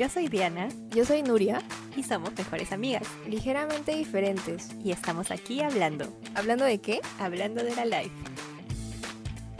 Yo soy Diana Yo soy Nuria, y somos mejores amigas. ligeramente diferentes. Y estamos aquí hablando, ¿Hablando de qué? hablando de la life.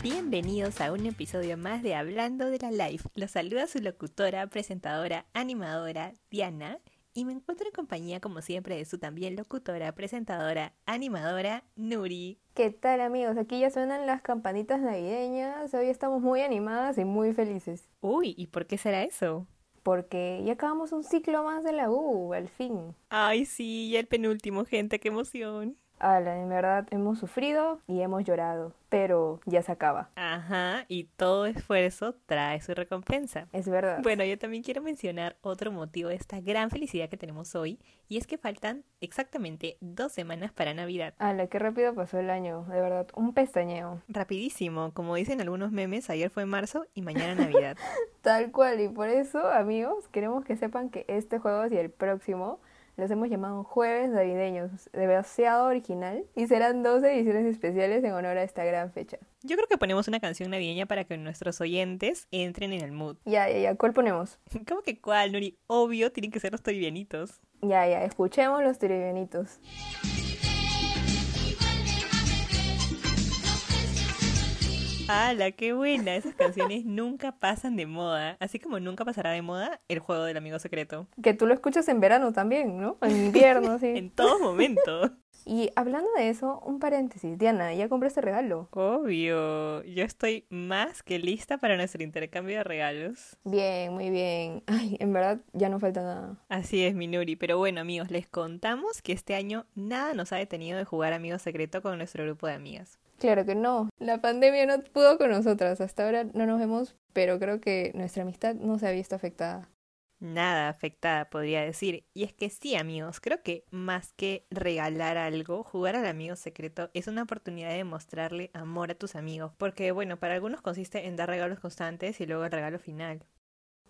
Bienvenidos a un episodio más de Hablando de la Life. Los saluda su locutora, presentadora, animadora, Diana. Y me encuentro en compañía, como siempre, de su también locutora, presentadora, animadora, Nuri. ¿Qué tal amigos? Aquí ya suenan las campanitas navideñas. Hoy estamos muy animadas y muy felices. Uy, ¿y por qué será eso? Porque ya acabamos un ciclo más de la U, al fin. Ay, sí, ya el penúltimo, gente, qué emoción. Ala, en verdad hemos sufrido y hemos llorado, pero ya se acaba. Ajá, y todo esfuerzo trae su recompensa. Es verdad. Bueno, yo también quiero mencionar otro motivo de esta gran felicidad que tenemos hoy, y es que faltan exactamente dos semanas para Navidad. Ala, qué rápido pasó el año, de verdad, un pestañeo. Rapidísimo, como dicen algunos memes, ayer fue marzo y mañana Navidad. Tal cual, y por eso, amigos, queremos que sepan que este juego y el próximo los hemos llamado jueves navideños, demasiado original, y serán dos ediciones especiales en honor a esta gran fecha. Yo creo que ponemos una canción navideña para que nuestros oyentes entren en el mood. Ya, ya, ya, ¿cuál ponemos? ¿Cómo que cuál, Nuri? Obvio, tienen que ser los toribianitos. Ya, ya, escuchemos los trivianitos. ¡Hala, qué buena! Esas canciones nunca pasan de moda, así como nunca pasará de moda el juego del amigo secreto. Que tú lo escuchas en verano también, ¿no? En invierno, sí. En todo momento. Y hablando de eso, un paréntesis. Diana, ¿ya compraste regalo? Obvio, yo estoy más que lista para nuestro intercambio de regalos. Bien, muy bien. Ay, en verdad ya no falta nada. Así es, Minuri. Pero bueno, amigos, les contamos que este año nada nos ha detenido de jugar Amigo Secreto con nuestro grupo de amigas. Claro que no. La pandemia no pudo con nosotras. Hasta ahora no nos vemos, pero creo que nuestra amistad no se ha visto afectada. Nada afectada, podría decir. Y es que sí, amigos, creo que más que regalar algo, jugar al amigo secreto es una oportunidad de mostrarle amor a tus amigos. Porque, bueno, para algunos consiste en dar regalos constantes y luego el regalo final.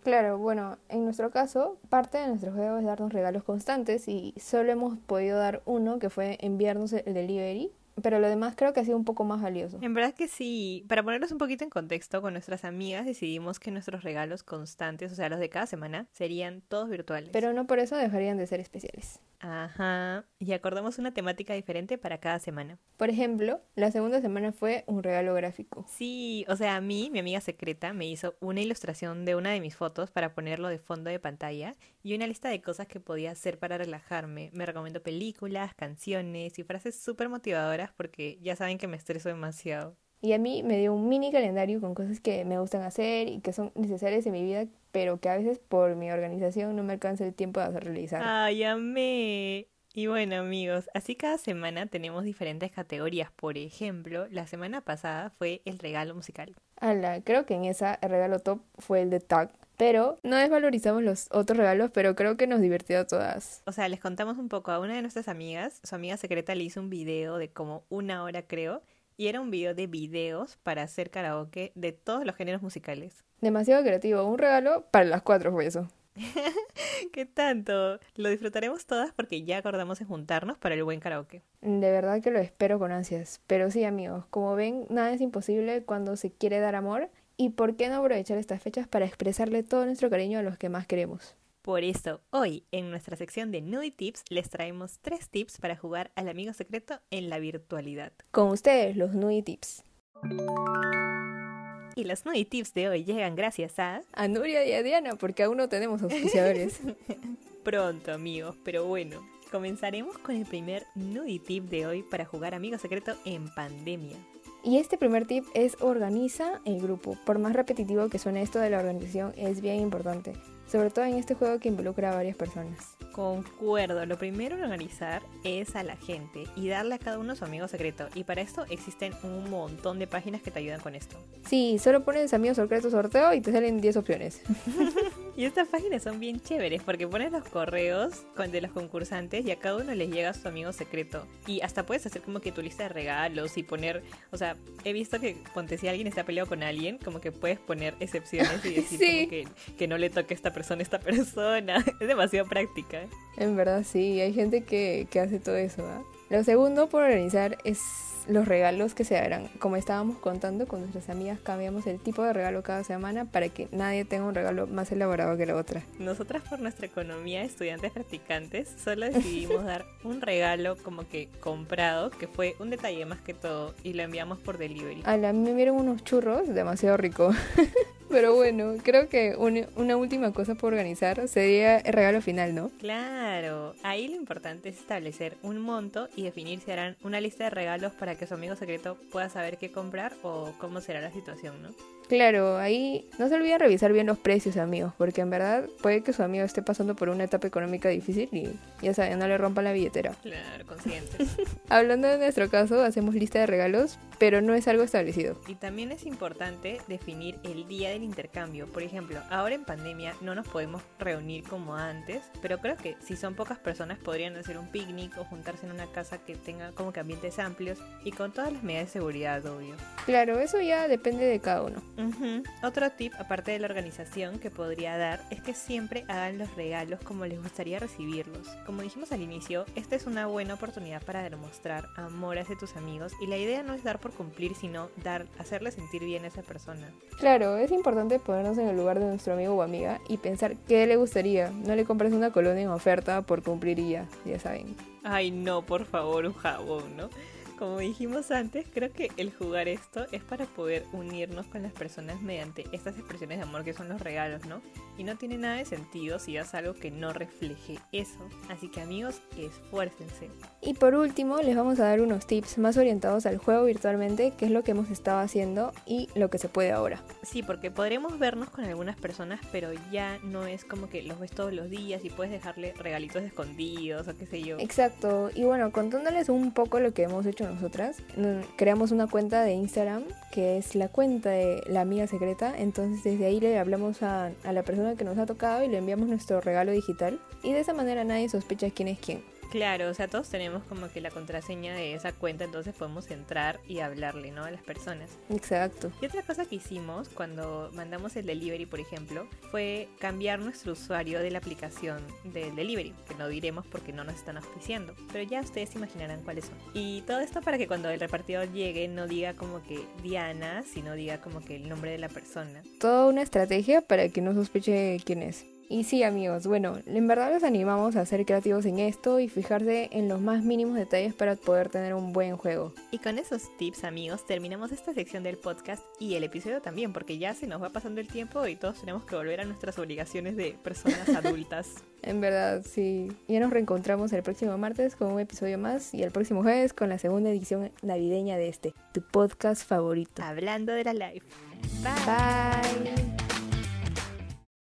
Claro, bueno, en nuestro caso, parte de nuestro juego es darnos regalos constantes y solo hemos podido dar uno, que fue enviarnos el delivery, pero lo demás creo que ha sido un poco más valioso. En verdad que sí. Para ponernos un poquito en contexto, con nuestras amigas decidimos que nuestros regalos constantes, o sea, los de cada semana, serían todos virtuales. Pero no por eso dejarían de ser especiales. Ajá. Y acordamos una temática diferente para cada semana. Por ejemplo, la segunda semana fue un regalo gráfico. Sí, o sea, a mí, mi amiga secreta, me hizo una ilustración de una de mis fotos para ponerlo de fondo de pantalla y una lista de cosas que podía hacer para relajarme. Me recomendó películas, canciones y frases súper motivadoras porque ya saben que me estreso demasiado. Y a mí me dio un mini calendario con cosas que me gustan hacer y que son necesarias en mi vida, pero que a veces por mi organización no me alcanza el tiempo de hacer realizar. Ay, amé. Y bueno amigos, así cada semana tenemos diferentes categorías. Por ejemplo, la semana pasada fue el regalo musical. Ala, creo que en esa el regalo top fue el de Tag. Pero no desvalorizamos los otros regalos, pero creo que nos divirtió a todas. O sea, les contamos un poco a una de nuestras amigas, su amiga secreta le hizo un video de como una hora creo, y era un video de videos para hacer karaoke de todos los géneros musicales. Demasiado creativo, un regalo para las cuatro fue eso. ¿Qué tanto? Lo disfrutaremos todas porque ya acordamos en juntarnos para el buen karaoke. De verdad que lo espero con ansias. Pero sí, amigos, como ven, nada es imposible cuando se quiere dar amor. ¿Y por qué no aprovechar estas fechas para expresarle todo nuestro cariño a los que más queremos? Por eso, hoy en nuestra sección de Nudie Tips les traemos tres tips para jugar al amigo secreto en la virtualidad. Con ustedes, los Nui Tips. Y los Nudie Tips de hoy llegan gracias a... A Nuria y a Diana, porque aún no tenemos auspiciadores. Pronto, amigos, pero bueno. Comenzaremos con el primer Nudie Tip de hoy para jugar amigo secreto en pandemia. Y este primer tip es organiza el grupo. Por más repetitivo que suene esto de la organización, es bien importante. Sobre todo en este juego que involucra a varias personas. Concuerdo, lo primero en organizar es a la gente y darle a cada uno su amigo secreto. Y para esto existen un montón de páginas que te ayudan con esto. Sí, solo pones amigos secretos sorteo y te salen 10 opciones. Y estas páginas son bien chéveres porque pones los correos con- de los concursantes y a cada uno les llega su amigo secreto. Y hasta puedes hacer como que tu lista de regalos y poner, o sea, he visto que ponte si alguien está peleado con alguien, como que puedes poner excepciones y decir Sí. como que, que no le toque a esta persona a esta persona. Es demasiado práctica. En verdad sí, hay gente que, que hace todo eso. ¿ah? Lo segundo por organizar es los regalos que se harán. Como estábamos contando con nuestras amigas, cambiamos el tipo de regalo cada semana para que nadie tenga un regalo más elaborado que la otra. Nosotras por nuestra economía, estudiantes practicantes, solo decidimos dar un regalo como que comprado, que fue un detalle más que todo, y lo enviamos por delivery. A la me vieron unos churros demasiado rico. Pero bueno, creo que una última cosa por organizar sería el regalo final, ¿no? Claro, ahí lo importante es establecer un monto y definir si harán una lista de regalos para que su amigo secreto pueda saber qué comprar o cómo será la situación, ¿no? Claro, ahí no se olviden revisar bien los precios, amigos, porque en verdad puede que su amigo esté pasando por una etapa económica difícil y ya saben, no le rompa la billetera. Claro, conscientes. Hablando de nuestro caso, hacemos lista de regalos, pero no es algo establecido. Y también es importante definir el día del intercambio. Por ejemplo, ahora en pandemia no nos podemos reunir como antes, pero creo que si son pocas personas podrían hacer un picnic o juntarse en una casa que tenga como que ambientes amplios y con todas las medidas de seguridad, obvio. Claro, eso ya depende de cada uno. Otro tip, aparte de la organización, que podría dar es que siempre hagan los regalos como les gustaría recibirlos. Como dijimos al inicio, esta es una buena oportunidad para demostrar amor hacia tus amigos y la idea no es dar por cumplir, sino dar, hacerle sentir bien a esa persona. Claro, es importante ponernos en el lugar de nuestro amigo o amiga y pensar qué le gustaría. No le compres una colonia en oferta por cumplir y ya, ya saben. Ay, no, por favor, un jabón, ¿no? Como dijimos antes, creo que el jugar esto es para poder unirnos con las personas mediante estas expresiones de amor que son los regalos, ¿no? Y no tiene nada de sentido si haces algo que no refleje eso. Así que amigos, esfuércense. Y por último, les vamos a dar unos tips más orientados al juego virtualmente, que es lo que hemos estado haciendo y lo que se puede ahora. Sí, porque podremos vernos con algunas personas, pero ya no es como que los ves todos los días y puedes dejarle regalitos escondidos o qué sé yo. Exacto. Y bueno, contándoles un poco lo que hemos hecho nosotras, creamos una cuenta de Instagram que es la cuenta de la amiga secreta. Entonces desde ahí le hablamos a, a la persona que nos ha tocado y le enviamos nuestro regalo digital. Y de esa manera nadie sospecha quién es quién. Claro, o sea, todos tenemos como que la contraseña de esa cuenta, entonces podemos entrar y hablarle, ¿no? A las personas. Exacto. Y otra cosa que hicimos cuando mandamos el delivery, por ejemplo, fue cambiar nuestro usuario de la aplicación del delivery, que no diremos porque no nos están auspiciando, pero ya ustedes imaginarán cuáles son. Y todo esto para que cuando el repartidor llegue no diga como que Diana, sino diga como que el nombre de la persona. Toda una estrategia para que no sospeche quién es. Y sí amigos, bueno, en verdad los animamos a ser creativos en esto y fijarse en los más mínimos detalles para poder tener un buen juego. Y con esos tips amigos terminamos esta sección del podcast y el episodio también, porque ya se nos va pasando el tiempo y todos tenemos que volver a nuestras obligaciones de personas adultas. en verdad, sí. Ya nos reencontramos el próximo martes con un episodio más y el próximo jueves con la segunda edición navideña de este, tu podcast favorito. Hablando de la live. Bye.